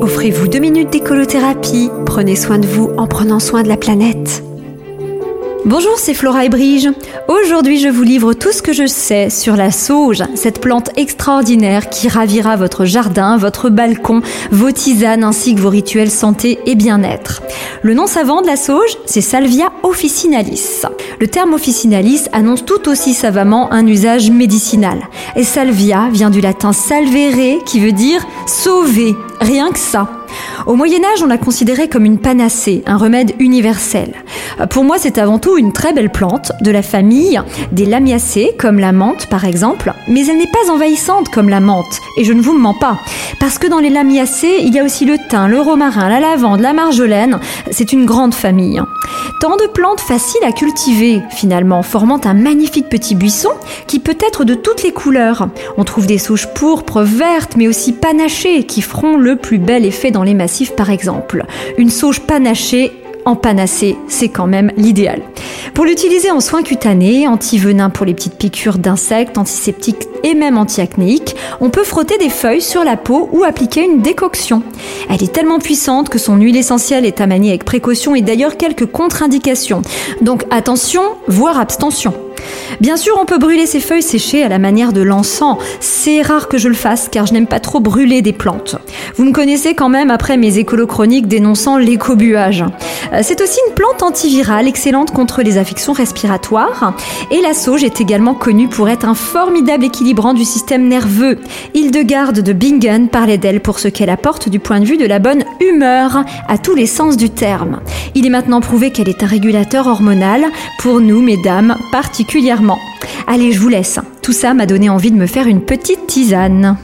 Offrez-vous deux minutes d'écolothérapie. Prenez soin de vous en prenant soin de la planète. Bonjour, c'est Flora et Brige. Aujourd'hui, je vous livre tout ce que je sais sur la sauge, cette plante extraordinaire qui ravira votre jardin, votre balcon, vos tisanes ainsi que vos rituels santé et bien-être. Le nom savant de la sauge, c'est Salvia officinalis. Le terme officinalis annonce tout aussi savamment un usage médicinal. Et Salvia vient du latin salvere qui veut dire sauver, rien que ça. Au Moyen Âge, on la considérait comme une panacée, un remède universel. Pour moi, c'est avant tout une très belle plante de la famille des lamiacées, comme la menthe par exemple, mais elle n'est pas envahissante comme la menthe, et je ne vous mens pas, parce que dans les lamiacées, il y a aussi le thym, le romarin, la lavande, la marjolaine, c'est une grande famille. Tant de plantes faciles à cultiver, finalement, formant un magnifique petit buisson qui peut être de toutes les couleurs. On trouve des souches pourpres, vertes, mais aussi panachées, qui feront le plus bel effet dans les massifs par exemple. Une sauge panachée en panacée, c'est quand même l'idéal. Pour l'utiliser en soins cutanés, anti-venin pour les petites piqûres d'insectes, antiseptiques et même anti-acnéiques, on peut frotter des feuilles sur la peau ou appliquer une décoction. Elle est tellement puissante que son huile essentielle est à manier avec précaution et d'ailleurs quelques contre-indications. Donc attention, voire abstention. Bien sûr, on peut brûler ces feuilles séchées à la manière de l'encens. C'est rare que je le fasse car je n'aime pas trop brûler des plantes. Vous me connaissez quand même après mes écolochroniques dénonçant l'écobuage. Euh, c'est aussi une plante antivirale excellente contre les affections respiratoires. Et la sauge est également connue pour être un formidable équilibrant du système nerveux. Hildegarde de Bingen parlait d'elle pour ce qu'elle apporte du point de vue de la bonne humeur, à tous les sens du terme. Il est maintenant prouvé qu'elle est un régulateur hormonal, pour nous, mesdames, Allez, je vous laisse. Tout ça m'a donné envie de me faire une petite tisane.